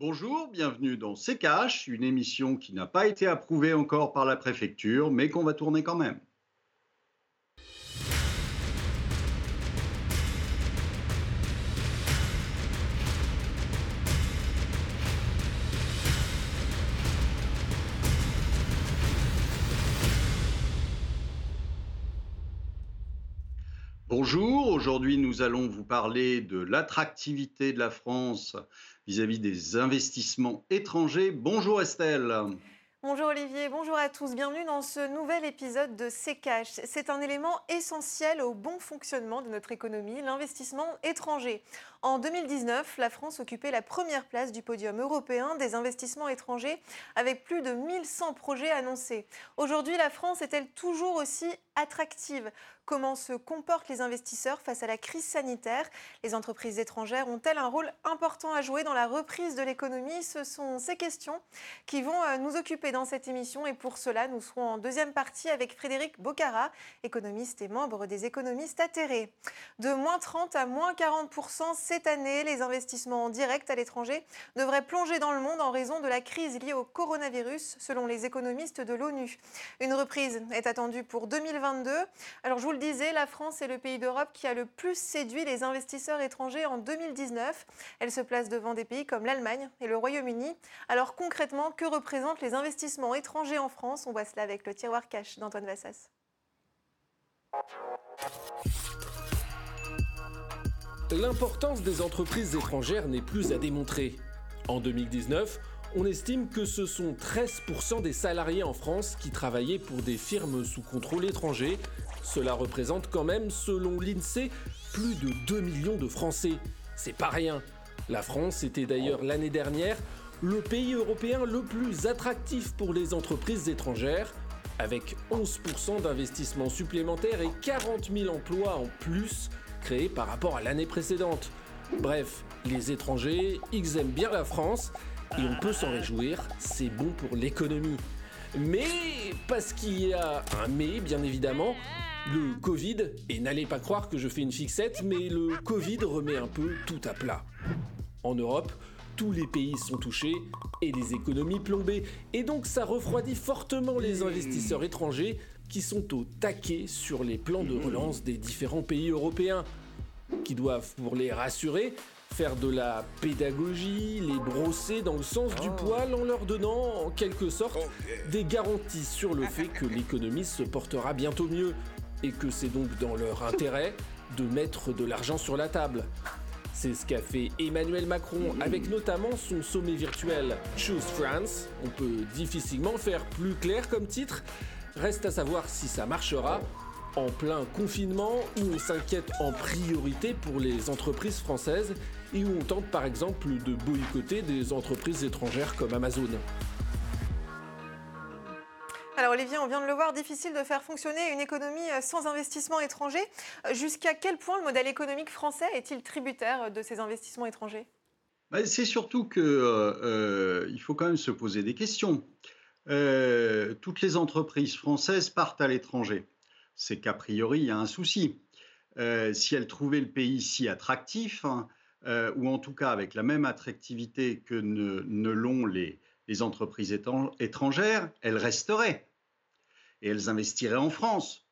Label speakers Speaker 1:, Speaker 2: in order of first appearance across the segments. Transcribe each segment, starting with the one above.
Speaker 1: Bonjour, bienvenue dans Cash, une émission qui n'a pas été approuvée encore par la préfecture, mais qu'on va tourner quand même. Bonjour, aujourd'hui nous allons vous parler de l'attractivité de la France vis-à-vis des investissements étrangers. Bonjour Estelle.
Speaker 2: Bonjour Olivier, bonjour à tous, bienvenue dans ce nouvel épisode de C-Cash. C'est un élément essentiel au bon fonctionnement de notre économie, l'investissement étranger. En 2019, la France occupait la première place du podium européen des investissements étrangers avec plus de 1100 projets annoncés. Aujourd'hui, la France est-elle toujours aussi attractive? Comment se comportent les investisseurs face à la crise sanitaire? Les entreprises étrangères ont-elles un rôle important à jouer dans la reprise de l'économie? Ce sont ces questions qui vont euh, nous occuper dans cette émission et pour cela, nous serons en deuxième partie avec Frédéric Bocara, économiste et membre des économistes atterrés. De moins 30 à moins 40 cette année, les investissements en direct à l'étranger devraient plonger dans le monde en raison de la crise liée au coronavirus, selon les économistes de l'ONU. Une reprise est attendue pour 2022. Alors je vous le disais, la France est le pays d'Europe qui a le plus séduit les investisseurs étrangers en 2019. Elle se place devant des pays comme l'Allemagne et le Royaume-Uni. Alors concrètement, que représentent les investissements étrangers en France? On voit cela avec le tiroir cash d'Antoine Vassas.
Speaker 3: L'importance des entreprises étrangères n'est plus à démontrer. En 2019, on estime que ce sont 13% des salariés en France qui travaillaient pour des firmes sous contrôle étranger. Cela représente quand même, selon l'INSEE, plus de 2 millions de Français. C'est pas rien. La France était d'ailleurs l'année dernière le pays européen le plus attractif pour les entreprises étrangères, avec 11% d'investissements supplémentaires et 40 000 emplois en plus créés par rapport à l'année précédente. Bref, les étrangers, ils aiment bien la France et on peut s'en réjouir, c'est bon pour l'économie. Mais, parce qu'il y a un mais, bien évidemment, le Covid, et n'allez pas croire que je fais une fixette, mais le Covid remet un peu tout à plat. En Europe, tous les pays sont touchés et les économies plombées. Et donc ça refroidit fortement les investisseurs étrangers qui sont au taquet sur les plans de relance des différents pays européens, qui doivent, pour les rassurer, faire de la pédagogie, les brosser dans le sens du poil en leur donnant en quelque sorte des garanties sur le fait que l'économie se portera bientôt mieux et que c'est donc dans leur intérêt de mettre de l'argent sur la table. C'est ce qu'a fait Emmanuel Macron avec notamment son sommet virtuel Choose France. On peut difficilement faire plus clair comme titre. Reste à savoir si ça marchera en plein confinement où on s'inquiète en priorité pour les entreprises françaises et où on tente par exemple de boycotter des entreprises étrangères comme Amazon.
Speaker 2: Alors Olivier, on vient de le voir, difficile de faire fonctionner une économie euh, sans investissement étranger. Euh, jusqu'à quel point le modèle économique français est-il tributaire de ces investissements étrangers?
Speaker 1: Bah, C'est surtout qu'il euh, faut quand même se poser des questions. toutes les entreprises françaises partent à l'étranger. C'est qu'a priori, il y a un souci. si elles trouvaient le pays si attractif, hein, ou en tout cas avec la même attractivité que ne, l'ont les, les entreprises étrangères, elles resteraient et elles investiraient en France.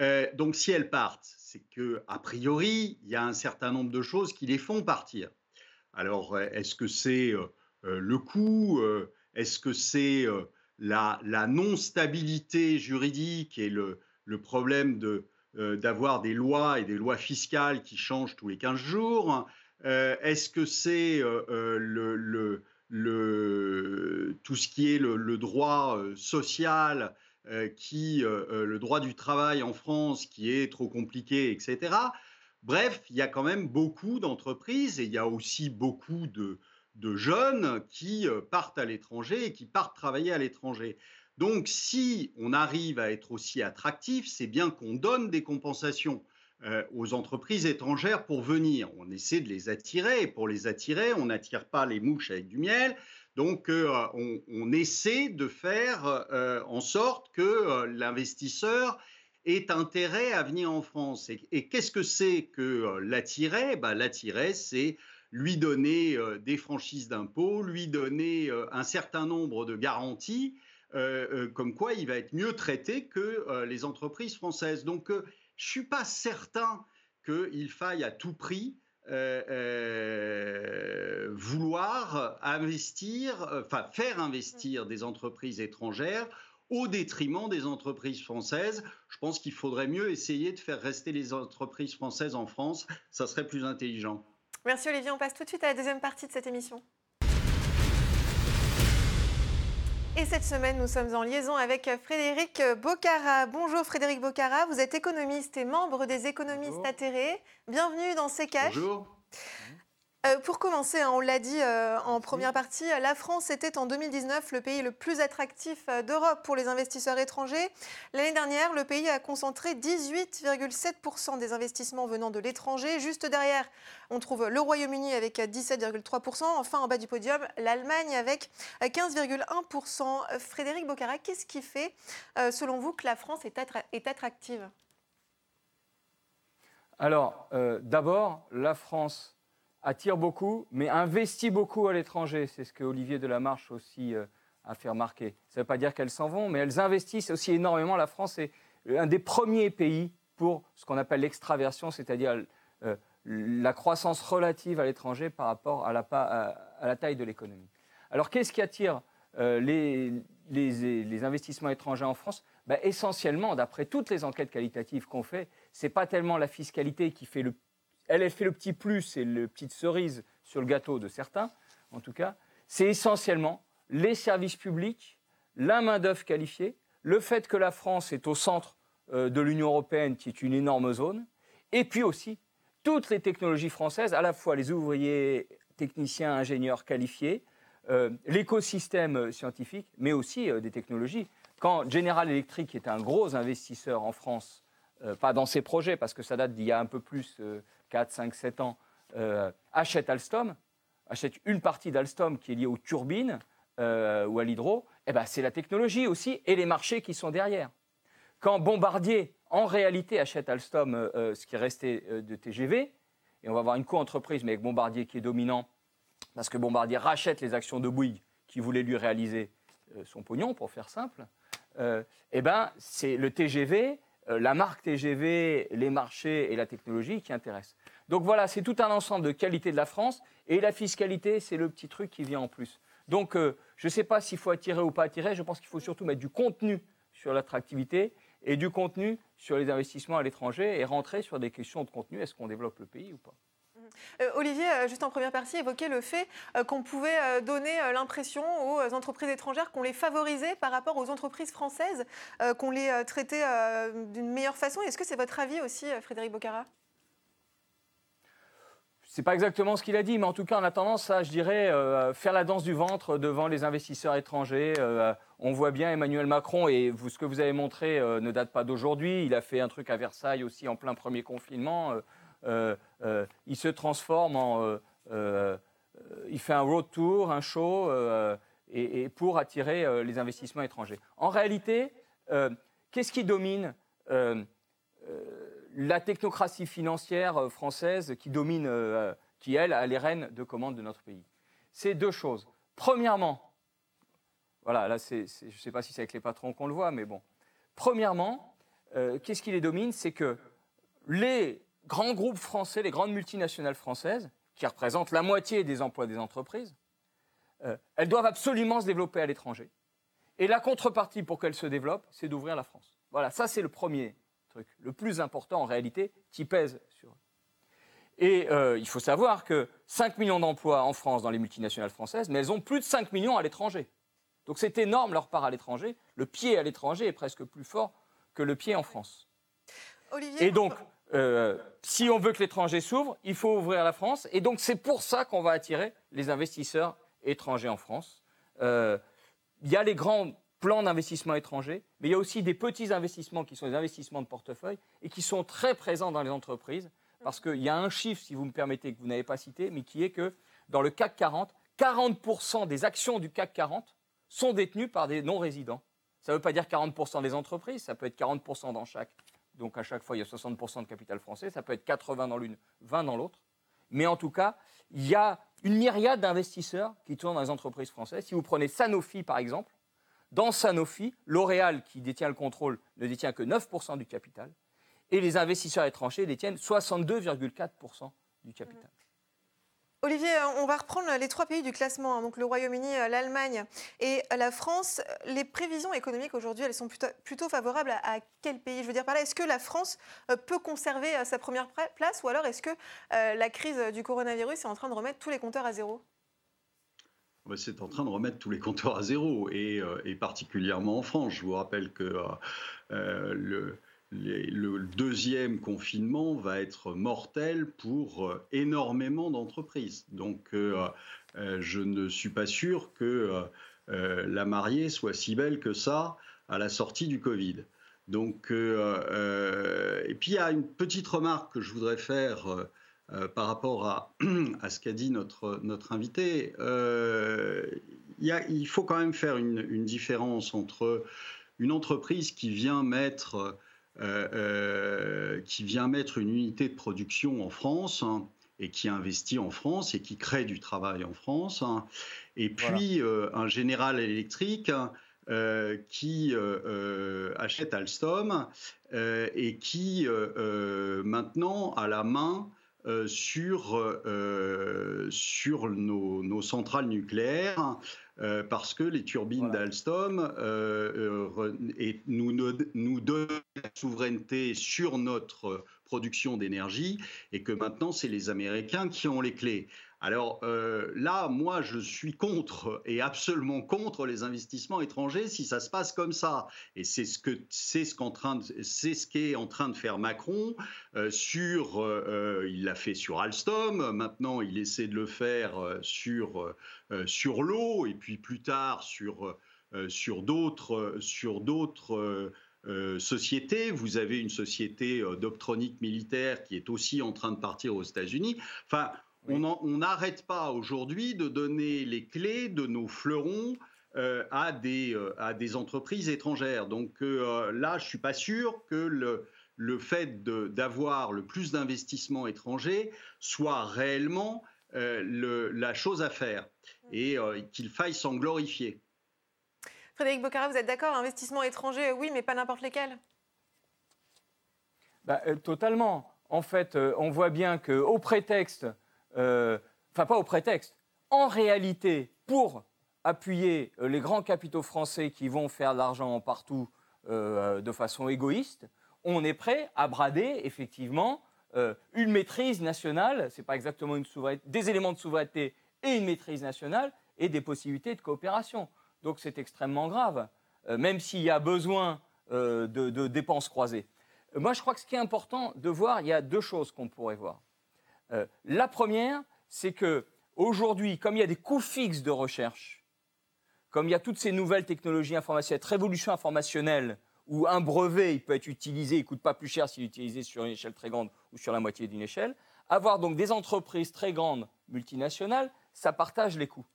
Speaker 1: Euh, donc si elles partent, c'est que a priori, il y a un certain nombre de choses qui les font partir. Alors euh, est-ce que c'est euh, le coût Est-ce que c'est la, non-stabilité juridique et le, problème de, d'avoir des lois et des lois fiscales qui changent tous les 15 jours Est-ce que c'est tout ce qui est le, droit social qui euh, euh, le droit du travail en France qui est trop compliqué, etc. Bref, il y a quand même beaucoup d'entreprises et il y a aussi beaucoup de, jeunes qui partent à l'étranger et qui partent travailler à l'étranger. Donc, si on arrive à être aussi attractif, c'est bien qu'on donne des compensations aux entreprises étrangères pour venir. On essaie de les attirer. Et pour les attirer, on n'attire pas les mouches avec du miel. Donc, euh, on, essaie de faire euh, en sorte que euh, l'investisseur ait intérêt à venir en France. Et, qu'est-ce que c'est que l'attirer? Bah, L'attirer, c'est lui donner des franchises d'impôts, lui donner un certain nombre de garanties, comme quoi il va être mieux traité que les entreprises françaises. Donc, je ne suis pas certain qu'il faille à tout prix vouloir investir, enfin faire investir des entreprises étrangères au détriment des entreprises françaises. Je pense qu'il faudrait mieux essayer de faire rester les entreprises françaises en France. Ça serait plus intelligent.
Speaker 2: Merci Olivier. On passe tout de suite à la deuxième partie de cette émission. Et cette semaine, nous sommes en liaison avec Frédéric Bocara. Bonjour Frédéric Bocara, vous êtes économiste et membre des économistes atterrés. Bienvenue dans CKH.
Speaker 1: Bonjour.
Speaker 2: Euh, pour commencer, hein, on l'a dit euh, en première partie, la France était en 2019 le pays le plus attractif euh, d'Europe pour les investisseurs étrangers. L'année dernière, le pays a concentré 18,7% des investissements venant de l'étranger. Juste derrière, on trouve le Royaume-Uni avec 17,3%. Enfin, en bas du podium, l'Allemagne avec 15,1%. Frédéric Bocara, qu'est-ce qui fait, selon vous, que la France est attractive?
Speaker 4: Alors, d'abord, la France attire beaucoup, mais investit beaucoup à l'étranger. C'est ce que Olivier Delamarche aussi euh, a fait remarquer. Ça ne veut pas dire qu'elles s'en vont, mais elles investissent aussi énormément. La France est un des premiers pays pour ce qu'on appelle l'extraversion, c'est-à-dire euh, la croissance relative à l'étranger par rapport à la, taille de l'économie. Alors qu'est-ce qui attire euh, les, investissements étrangers en France? Ben, Essentiellement, d'après toutes les enquêtes qualitatives qu'on fait, ce n'est pas tellement la fiscalité qui fait le elle, elle fait le petit plus et le petite cerise sur le gâteau de certains, en tout cas. C'est essentiellement les services publics, la main-d'œuvre qualifiée, le fait que la France est au centre euh, de l'Union européenne, qui est une énorme zone, et puis aussi toutes les technologies françaises, à la fois les ouvriers, techniciens, ingénieurs qualifiés, euh, l'écosystème scientifique, mais aussi euh, des technologies. Quand General Electric est un gros investisseur en France, pas dans ses projets, parce que ça date d'il y a un peu plus 4, 5, 7 ans, euh, achète Alstom, achète une partie d'Alstom qui est liée aux turbines euh, ou à l'hydro, eh ben, c'est la technologie aussi et les marchés qui sont derrière. Quand Bombardier, en réalité, achète Alstom, euh, ce qui est resté de TGV, et on va avoir une co-entreprise, mais avec Bombardier qui est dominant, parce que Bombardier rachète les actions de Bouygues qui voulait lui réaliser son pognon, pour faire simple, eh ben, c'est le TGV, la marque TGV, les marchés et la technologie qui intéressent. Donc voilà, c'est tout un ensemble de qualités de la France. Et la fiscalité, c'est le petit truc qui vient en plus. Donc euh, je ne sais pas s'il faut attirer ou pas attirer. Je pense qu'il faut surtout mettre du contenu sur l'attractivité et du contenu sur les investissements à l'étranger et rentrer sur des questions de contenu. Est-ce qu'on développe le pays ou pas?
Speaker 2: Euh, Olivier, euh, juste en première partie, évoquait le fait qu'on pouvait donner l'impression aux entreprises étrangères qu'on les favorisait par rapport aux entreprises françaises, qu'on les traitait d'une meilleure façon. Est-ce que c'est votre avis aussi, Frédéric Bocara?
Speaker 4: C'est pas exactement ce qu'il a dit, mais en tout cas, on a tendance à, je dirais, euh, faire la danse du ventre devant les investisseurs étrangers. Euh, on voit bien Emmanuel Macron, et ce que vous avez montré euh, ne date pas d'aujourd'hui. Il a fait un truc à Versailles aussi en plein premier confinement. Il se transforme en. il fait un road tour, un show, et, pour attirer les investissements étrangers. En réalité, qu'est-ce qui domine la technocratie financière euh, française qui domine, euh, qui elle a les rênes de commande de notre pays? C'est deux choses. Premièrement, voilà, là, je ne sais pas si c'est avec les patrons qu'on le voit, mais bon. Premièrement, euh, qu'est-ce qui les domine? C'est que les grands groupes français, les grandes multinationales françaises, qui représentent la moitié des emplois des entreprises, elles doivent absolument se développer à l'étranger. Et la contrepartie pour qu'elles se développent, c'est d'ouvrir la France. Voilà, ça c'est le premier le plus important en réalité, qui pèse sur eux. Et euh, il faut savoir que 5 millions d'emplois en France dans les multinationales françaises, mais elles ont plus de 5 millions à l'étranger. Donc c'est énorme leur part à l'étranger. Le pied à l'étranger est presque plus fort que le pied en France.
Speaker 2: Olivier,
Speaker 4: et donc, euh, si on veut que l'étranger s'ouvre, il faut ouvrir la France. Et donc c'est pour ça qu'on va attirer les investisseurs étrangers en France. Euh, il y a les grands plan d'investissement étranger, mais il y a aussi des petits investissements qui sont des investissements de portefeuille et qui sont très présents dans les entreprises, parce qu'il y a un chiffre, si vous me permettez, que vous n'avez pas cité, mais qui est que dans le CAC 40, 40% des actions du CAC 40 sont détenues par des non-résidents. Ça ne veut pas dire 40% des entreprises, ça peut être 40% dans chaque. Donc à chaque fois, il y a 60% de capital français, ça peut être 80 dans l'une, 20 dans l'autre. mais en tout cas, il y a une myriade d'investisseurs qui tournent dans les entreprises françaises. Si vous prenez Sanofi, par exemple, dans Sanofi, L'Oréal, qui détient le contrôle, ne détient que 9% du capital, et les investisseurs étrangers détiennent 62,4% du capital.
Speaker 2: Olivier, euh, on va reprendre les trois pays du classement, hein, donc le Royaume-Uni, euh, l'Allemagne et la France. Les prévisions économiques aujourd'hui, elles sont plutôt, favorables à, quel pays? Je veux dire par là, est-ce que la France euh, peut conserver sa première place ou alors est-ce que la crise du coronavirus est en train de remettre tous les compteurs à zéro?
Speaker 1: C'est en train de remettre tous les compteurs à zéro, et, particulièrement en France. Je vous rappelle que le, le deuxième confinement va être mortel pour euh, énormément d'entreprises. Donc, euh, euh, je ne suis pas sûr que la mariée soit si belle que ça à la sortie du Covid. Donc, et puis il y a une petite remarque que je voudrais faire par rapport à, à ce qu'a dit notre, notre invité. il faut quand même faire une, une, différence entre une entreprise qui vient mettre euh, euh, qui vient mettre une unité de production en France hein, et qui investit en France et qui crée du travail en France. Hein. et puis euh, un général électrique hein, qui achète Alstom et qui maintenant a la main sur, sur nos, nos, centrales nucléaires euh, parce que les turbines d'Alstom euh, euh, nous, nous donnent la souveraineté sur notre production d'énergie et que maintenant c'est les Américains qui ont les clés. Alors euh, là, moi, je suis contre et absolument contre les investissements étrangers si ça se passe comme ça. Et c'est ce que ce qu'est en train de faire Macron euh, sur. Euh, il l'a fait sur Alstom. Maintenant, il essaie de le faire sur sur l'eau et puis plus tard sur d'autres sur d'autres sociétés. Vous avez une société d'optronique militaire qui est aussi en train de partir aux États-Unis. Enfin, on n'arrête pas aujourd'hui de donner les clés de nos fleurons euh, à, des, euh, à des entreprises étrangères. Donc euh, là, je ne suis pas sûr que le, le fait d'avoir le plus d'investissements étrangers soit réellement la chose à faire et qu'il faille s'en glorifier.
Speaker 2: Frédéric Bocara, vous êtes d'accord Investissement étranger, oui, mais pas n'importe lesquels
Speaker 4: bah, Totalement. En fait, on voit bien qu'au prétexte euh, enfin pas au prétexte, en réalité, pour appuyer euh, les grands capitaux français qui vont faire de l'argent partout euh, de façon égoïste, on est prêt à brader effectivement une maîtrise nationale, c'est pas exactement une des éléments de souveraineté et une maîtrise nationale et des possibilités de coopération. Donc c'est extrêmement grave, même s'il y a besoin de, de, dépenses croisées. Moi, je crois que ce qui est important de voir, il y a deux choses qu'on pourrait voir. Euh, la première, c'est que aujourd'hui, comme il y a des coûts fixes de recherche, comme il y a toutes ces nouvelles technologies informationnelles, cette révolution informationnelle, où un brevet il peut être utilisé, il ne coûte pas plus cher s'il est utilisé sur une échelle très grande ou sur la moitié d'une échelle, avoir donc des entreprises très grandes, multinationales, ça partage les coûts.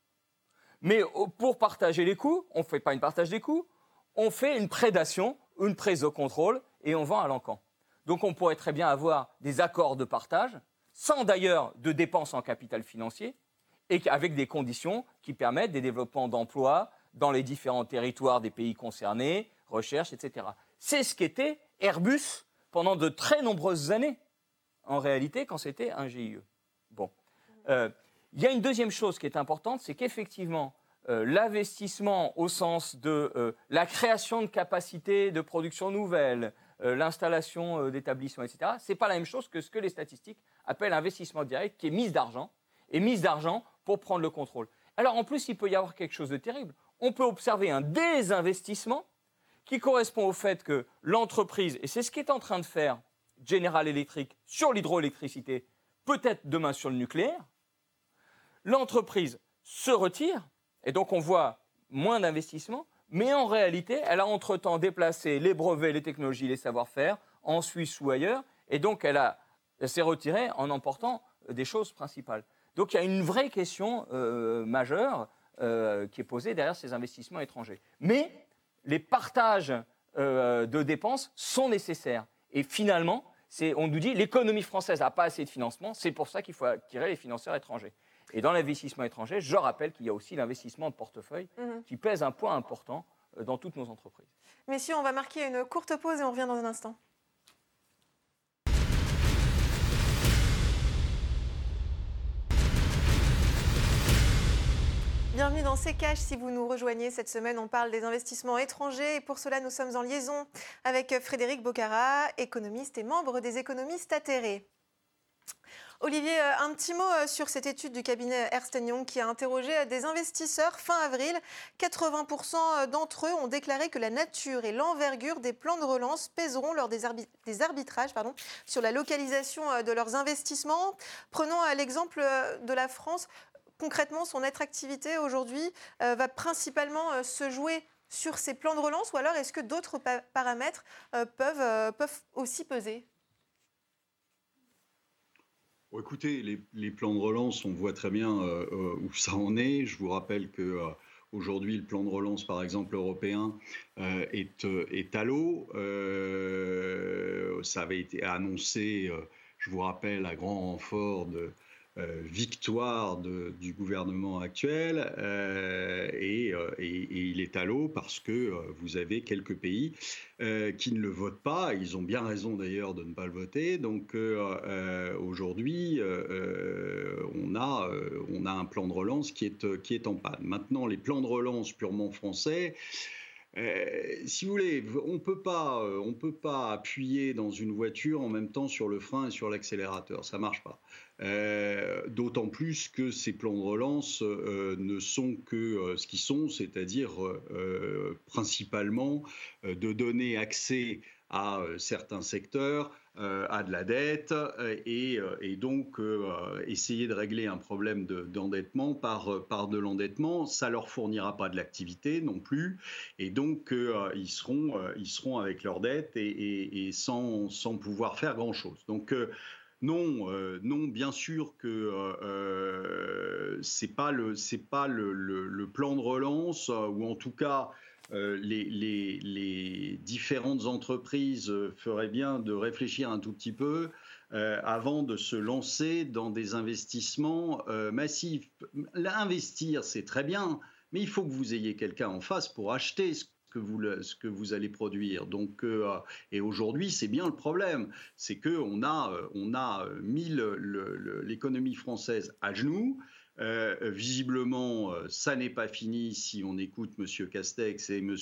Speaker 4: Mais pour partager les coûts, on ne fait pas une partage des coûts, on fait une prédation, une prise au contrôle et on vend à l'encan. Donc on pourrait très bien avoir des accords de partage sans d'ailleurs de dépenses en capital financier, et avec des conditions qui permettent des développements d'emplois dans les différents territoires des pays concernés, recherche, etc. C'est ce qu'était Airbus pendant de très nombreuses années, en réalité, quand c'était un GIE. Bon. Euh, il y a une deuxième chose qui est importante, c'est qu'effectivement, euh, l'investissement au sens de euh, la création de capacités de production nouvelles, euh, l'installation d'établissements, etc. Ce n'est pas la même chose que ce que les statistiques appellent investissement direct, qui est mise d'argent, et mise d'argent pour prendre le contrôle. Alors en plus, il peut y avoir quelque chose de terrible. On peut observer un désinvestissement qui correspond au fait que l'entreprise, et c'est ce qu'est en train de faire General Electric sur l'hydroélectricité, peut-être demain sur le nucléaire, l'entreprise se retire, et donc on voit moins d'investissement, mais en réalité, elle a entre-temps déplacé les brevets, les technologies, les savoir-faire en Suisse ou ailleurs, et donc elle, s'est retirée en emportant des choses principales. Donc il y a une vraie question euh, majeure euh, qui est posée derrière ces investissements étrangers. Mais les partages euh, de dépenses sont nécessaires. Et finalement, on nous dit l'économie française n'a pas assez de financement, c'est pour ça qu'il faut attirer les financeurs étrangers. Et dans l'investissement étranger, je rappelle qu'il y a aussi l'investissement de portefeuille mhm. qui pèse un poids important euh, dans toutes nos entreprises.
Speaker 2: Messieurs, on va marquer une courte pause et on revient dans un instant. Bienvenue dans C'est Cash. Si vous nous rejoignez cette semaine, on parle des investissements étrangers et pour cela, nous sommes en liaison avec Frédéric Bocara, économiste et membre des économistes atterrés. Olivier, euh, un petit mot euh, sur cette étude du cabinet Ernst Young qui a interrogé euh, des investisseurs fin avril. 80% d'entre eux ont déclaré que la nature et l'envergure des plans de relance pèseront lors des, arbitrages sur la localisation de leurs investissements. Prenons l'exemple de la France concrètement, son attractivité aujourd'hui euh, va principalement euh, se jouer sur ces plans de relance ou alors est-ce que d'autres paramètres euh, peuvent, peuvent aussi peser?
Speaker 1: Écoutez, les, plans de relance, on voit très bien où ça en est. Je vous rappelle que aujourd'hui, le plan de relance, par exemple, européen, est, est, à l'eau. ça avait été annoncé, je vous rappelle, à grand renfort de euh, victoire du gouvernement actuel euh, euh, et, il est à l'eau parce que vous avez quelques pays qui ne le votent pas. Ils ont bien raison d'ailleurs de ne pas le voter. Donc aujourd'hui, on, a, un plan de relance qui est, en panne. Maintenant, les plans de relance purement français, si vous voulez, on on peut pas appuyer dans une voiture en même temps sur le frein et sur l'accélérateur. Ça marche pas. Euh, d'autant plus que ces plans de relance euh, ne sont que euh, ce qu'ils sont, c'est-à-dire principalement de donner accès à certains secteurs, à de la dette, et, donc essayer de régler un problème d'endettement par, par de l'endettement. Ça leur fournira pas de l'activité non plus, et donc ils, seront, ils seront avec leur dette et, et sans, sans, pouvoir faire grand-chose. Donc non, euh, non, bien sûr que euh, euh c'est pas le pas le, plan de relance ou en tout cas les, différentes entreprises feraient bien de réfléchir un tout petit peu avant de se lancer dans des investissements massifs. L'investir, c'est très bien, mais il faut que vous ayez quelqu'un en face pour acheter ce que vous, ce que vous allez produire. Donc, euh, et aujourd'hui, c'est bien le problème, c'est que on a, euh, euh, mis l'économie française à genoux. visiblement, ça n'est pas fini si on écoute M. Castex et M.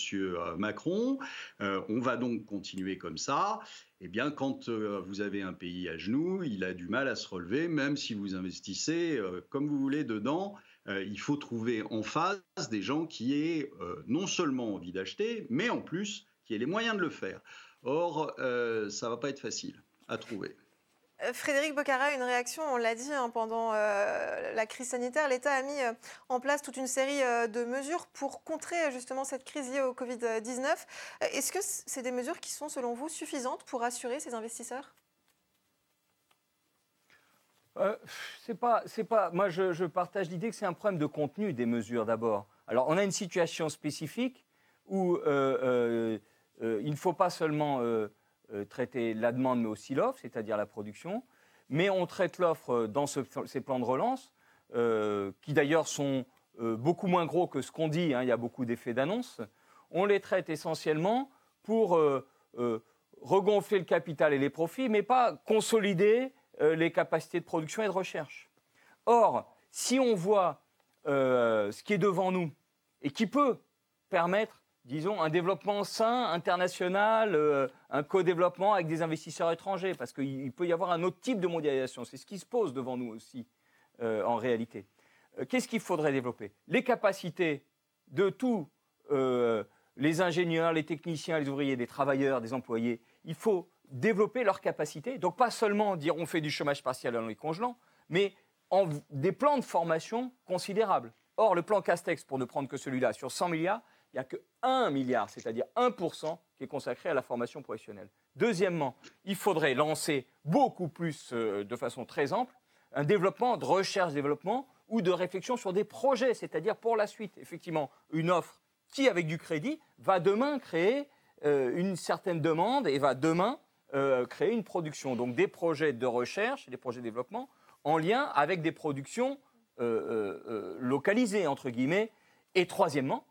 Speaker 1: Macron. on va donc continuer comme ça. Eh bien, quand vous avez un pays à genoux, il a du mal à se relever, même si vous investissez comme vous voulez dedans. Euh, il faut trouver en face des gens qui aient euh, non seulement envie d'acheter, mais en plus qui aient les moyens de le faire. Or, euh, ça ne va pas être facile à trouver.
Speaker 2: Frédéric Bocara, une réaction, on l'a dit hein, pendant la crise sanitaire, l'État a mis en place toute une série de mesures pour contrer justement cette crise liée au Covid-19. Est-ce que c'est des mesures qui sont selon vous suffisantes pour assurer ces investisseurs?
Speaker 4: Euh, c'est pas, c'est pas. Moi, je, partage l'idée que c'est un problème de contenu des mesures d'abord. Alors, on a une situation spécifique où euh, euh, il ne faut pas seulement traiter la demande, mais aussi l'offre, c'est-à-dire la production. Mais on traite l'offre dans ces plans de relance, qui d'ailleurs sont beaucoup moins gros que ce qu'on dit. Hein, il y a beaucoup d'effets d'annonce. On les traite essentiellement pour regonfler le capital et les profits, mais pas consolider les capacités de production et de recherche. Or, si on voit euh, ce qui est devant nous et qui peut permettre, disons, un développement sain, international, euh, un co-développement avec des investisseurs étrangers, parce qu'il peut y avoir un autre type de mondialisation. C'est ce qui se pose devant nous aussi, en réalité. Qu'est-ce qu'il faudrait développer? Les capacités de tous les ingénieurs, les techniciens, les ouvriers, des travailleurs, des employés. Il faut développer leurs capacités. Donc pas seulement dire on fait du chômage partiel dans les congelants, mais en des plans de formation considérables. Or, le plan Castex, pour ne prendre que celui-là, sur 100 milliards, il n'y a que 1 milliard, c'est-à-dire 1% qui est consacré à la formation professionnelle. Deuxièmement, il faudrait lancer beaucoup plus, euh, de façon très ample, un développement de recherche-développement ou de réflexion sur des projets, c'est-à-dire pour la suite, effectivement, une offre qui, avec du crédit, va demain créer euh, une certaine demande et va demain créer une production. Donc des projets de recherche, des projets de développement en lien avec des productions localisées, entre guillemets. Et troisièmement,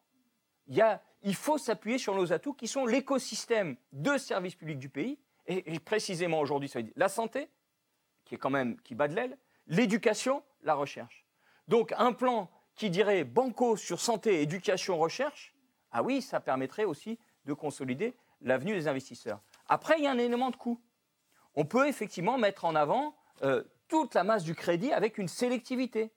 Speaker 4: il faut s'appuyer sur nos atouts qui sont l'écosystème de services publics du pays. Et, précisément aujourd'hui, la santé, qui est quand même qui bat de l'aile, l'éducation, la recherche. Donc un plan qui dirait banco sur santé, éducation, recherche, ah oui, ça permettrait aussi de consolider l'avenue des investisseurs. Après, il y a un élément de coût. On peut effectivement mettre en avant euh, toute la masse du crédit avec une sélectivité,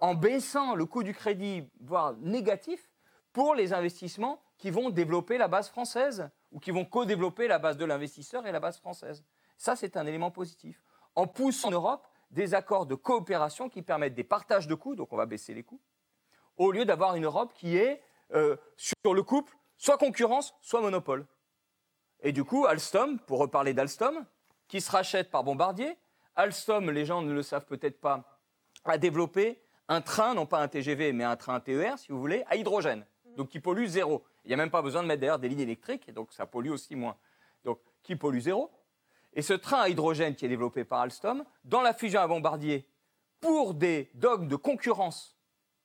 Speaker 4: en baissant le coût du crédit, voire négatif, pour les investissements qui vont développer la base française ou qui vont co-développer la base de l'investisseur et la base française. Ça, c'est un élément positif. En poussant en Europe des accords de coopération qui permettent des partages de coûts, donc on va baisser les coûts, au lieu d'avoir une Europe qui est euh, sur le couple soit concurrence, soit monopole. Et du coup, Alstom, pour reparler d'Alstom, qui se rachète par Bombardier, Alstom, les gens ne le savent peut-être pas, a développé un train, non pas un TGV, mais un train TER, si vous voulez, à hydrogène donc qui pollue zéro. Il n'y a même pas besoin de mettre d'ailleurs des lignes électriques, donc ça pollue aussi moins. Donc qui pollue zéro. Et ce train à hydrogène qui est développé par Alstom, dans la fusion à Bombardier, pour des dogmes de concurrence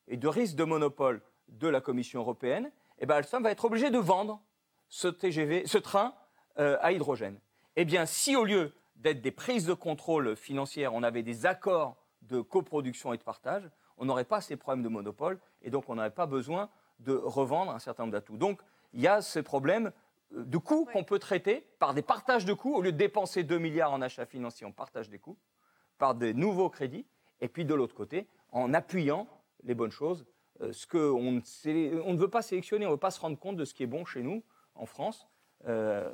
Speaker 4: et de risque de monopole de la Commission européenne, eh ben Alstom va être obligé de vendre ce TGV, ce train euh, à hydrogène. Eh bien, si au lieu d'être des prises de contrôle financières, on avait des accords de coproduction et de partage, on n'aurait pas ces problèmes de monopole et donc on n'aurait pas besoin de revendre un certain nombre d'atouts. Donc, il y a ces problèmes euh, de coûts qu'on peut traiter par des partages de coûts. Au lieu de dépenser 2 milliards en achats financiers, on partage des coûts par des nouveaux crédits. Et puis, de l'autre côté, en appuyant les bonnes choses, euh, ce qu'on ne, on ne veut pas sélectionner, on ne veut pas se rendre compte de ce qui est bon chez nous, en France. Euh.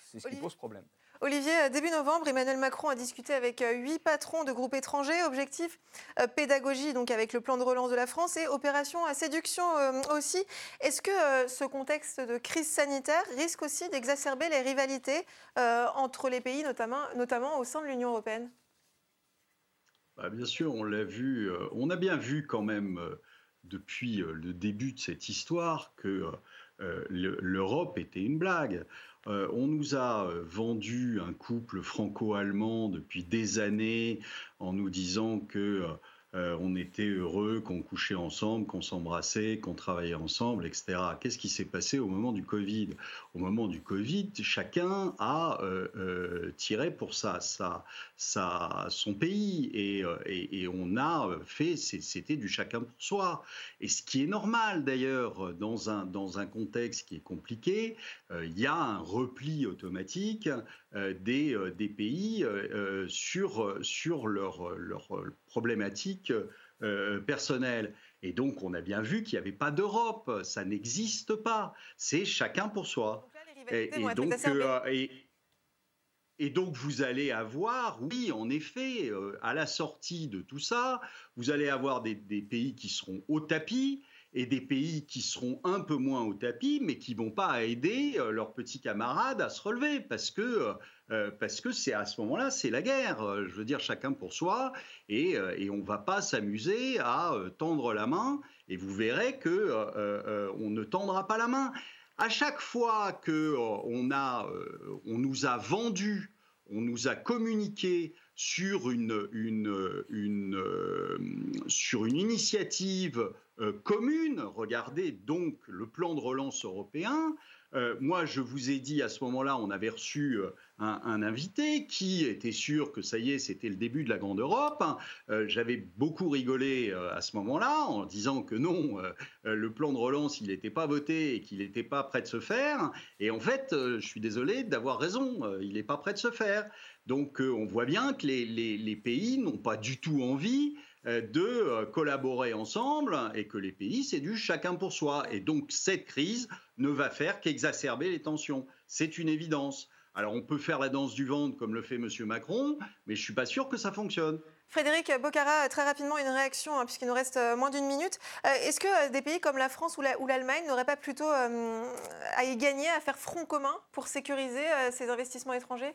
Speaker 4: C'est ce qui pose problème.
Speaker 2: Olivier, euh, début novembre, Emmanuel Macron a discuté avec euh, huit patrons de groupes étrangers. Objectif euh, pédagogie, donc avec le plan de relance de la France, et opération à séduction aussi. Est-ce que ce contexte de crise sanitaire risque aussi d'exacerber les rivalités entre les pays, notamment, notamment au sein de l'Union européenne?
Speaker 1: Bah, Bien sûr, on l'a vu. on a bien vu quand même depuis le début de cette histoire que l'Europe était une blague. Euh, on nous a euh, vendu un couple franco-allemand depuis des années en nous disant que euh, on était heureux, qu'on couchait ensemble, qu'on s'embrassait, qu'on travaillait ensemble, etc. Qu'est-ce qui s'est passé au moment du Covid? Au moment du Covid, chacun a euh, euh, tiré pour sa, son pays et, on a fait, c'était du chacun pour soi. Et ce qui est normal d'ailleurs dans un, dans un contexte qui est compliqué, il y a un repli automatique des, des pays sur, sur leur, leur problématiques euh, personnelles. Et donc, on a bien vu qu'il n'y avait pas d'Europe. Ça n'existe pas. C'est chacun pour soi. et, donc, euh, et, donc, vous allez avoir, oui, en effet, euh, à la sortie de tout ça, vous allez avoir des, des pays qui seront au tapis et des pays qui seront un peu moins au tapis, mais qui vont pas aider leurs petits camarades à se relever, parce que euh, parce que c'est à ce moment-là, c'est la guerre. Euh, je veux dire, chacun pour soi, et, euh, et on va pas s'amuser à tendre la main. Et vous verrez que on ne tendra pas la main. À chaque fois que on a, nous a vendu, on nous a communiqué sur une, une sur une initiative commune. Regardez donc le plan de relance européen. Euh, moi, je vous ai dit à ce moment-là, on avait reçu euh, un, invité qui était sûr que ça y est, c'était le début de la Grande Europe. Euh, j'avais beaucoup rigolé à ce moment-là en disant que non, le plan de relance, il n'était pas voté et qu'il n'était pas prêt de se faire. Et en fait, je suis désolé d'avoir raison, il n'est pas prêt de se faire. Donc, on voit bien que les pays n'ont pas du tout envie euh, de euh, collaborer ensemble et que les pays, c'est du chacun pour soi. Et donc cette crise ne va faire qu'exacerber les tensions. C'est une évidence. Alors on peut faire la danse du ventre comme le fait M. Macron, mais je ne suis pas sûr que ça fonctionne.
Speaker 2: Frédéric Bocara, très rapidement une réaction, hein, puisqu'il nous reste euh, moins d'une minute. Est-ce que des pays comme la France ou l'Allemagne n'auraient pas plutôt à y gagner, à faire front commun pour sécuriser ces investissements étrangers?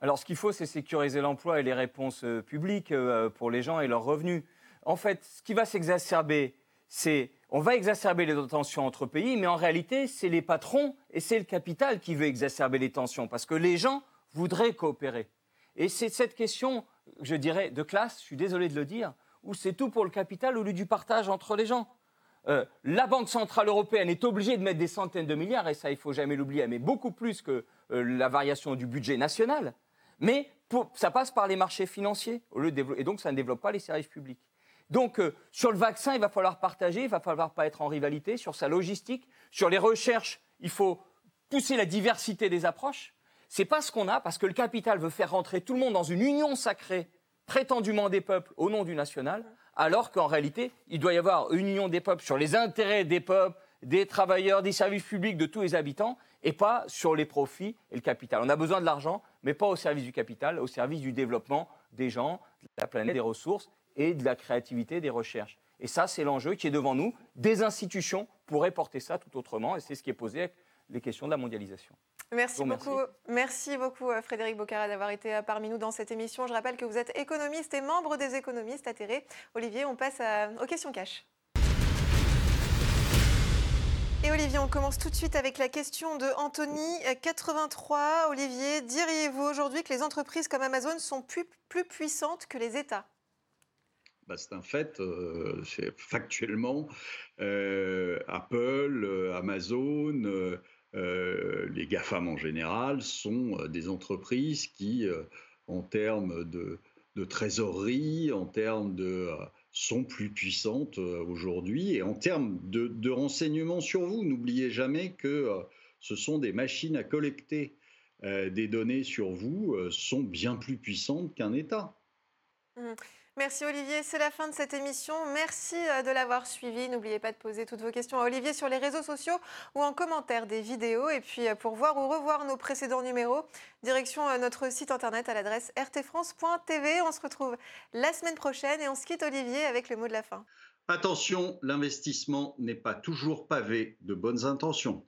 Speaker 4: Alors, ce qu'il faut, c'est sécuriser l'emploi et les réponses euh, publiques euh, pour les gens et leurs revenus. En fait, ce qui va s'exacerber, c'est on va exacerber les tensions entre pays, mais en réalité, c'est les patrons et c'est le capital qui veut exacerber les tensions, parce que les gens voudraient coopérer. Et c'est cette question, je dirais, de classe, je suis désolé de le dire, où c'est tout pour le capital au lieu du partage entre les gens. Euh, la Banque Centrale Européenne est obligée de mettre des centaines de milliards, et ça, il faut jamais l'oublier, mais beaucoup plus que euh, la variation du budget national. Mais ça passe par les marchés financiers, et donc ça ne développe pas les services publics. Donc, euh, sur le vaccin, il va falloir partager, il va falloir pas être en rivalité. Sur sa logistique, sur les recherches, il faut pousser la diversité des approches. C'est pas ce qu'on a, parce que le capital veut faire rentrer tout le monde dans une union sacrée, prétendument des peuples, au nom du national, alors qu'en réalité, il doit y avoir une union des peuples sur les intérêts des peuples, des travailleurs, des services publics, de tous les habitants, et pas sur les profits et le capital. On a besoin de l'argent, mais pas au service du capital, au service du développement des gens, de la planète, des ressources et de la créativité des recherches. Et ça, c'est l'enjeu qui est devant nous. Des institutions pourraient porter ça tout autrement, et c'est ce qui est posé avec les questions de la mondialisation.
Speaker 2: Merci beaucoup. Merci beaucoup, Frédéric Bocara, d'avoir été euh, parmi nous dans cette émission. Je rappelle que vous êtes économiste et membre des économistes atterrés. Olivier, on passe aux questions cash. Et Olivier, on commence tout de suite avec la question de Anthony 83. Euh, Olivier, diriez-vous aujourd'hui que les entreprises comme Amazon sont plus, plus puissantes que les États?
Speaker 1: Bah, c'est un fait, euh, factuellement, euh, Apple, euh, Amazon, les GAFAM en général sont des entreprises qui, en termes de, trésorerie, en termes de sont plus puissantes aujourd'hui et en termes de, renseignements sur vous. N'oubliez jamais que ce sont des machines à collecter des données sur vous, sont bien plus puissantes qu'un État.
Speaker 2: Mmh. Merci Olivier, c'est la fin de cette émission. Merci euh, de l'avoir suivi. N'oubliez pas de poser toutes vos questions à Olivier sur les réseaux sociaux ou en commentaire des vidéos. Et puis euh, pour voir ou revoir nos précédents numéros, direction euh, notre site internet à l'adresse rtfrance.tv. On se retrouve la semaine prochaine et on se quitte Olivier avec le mot de la fin.
Speaker 1: Attention, l'investissement n'est pas toujours pavé de bonnes intentions.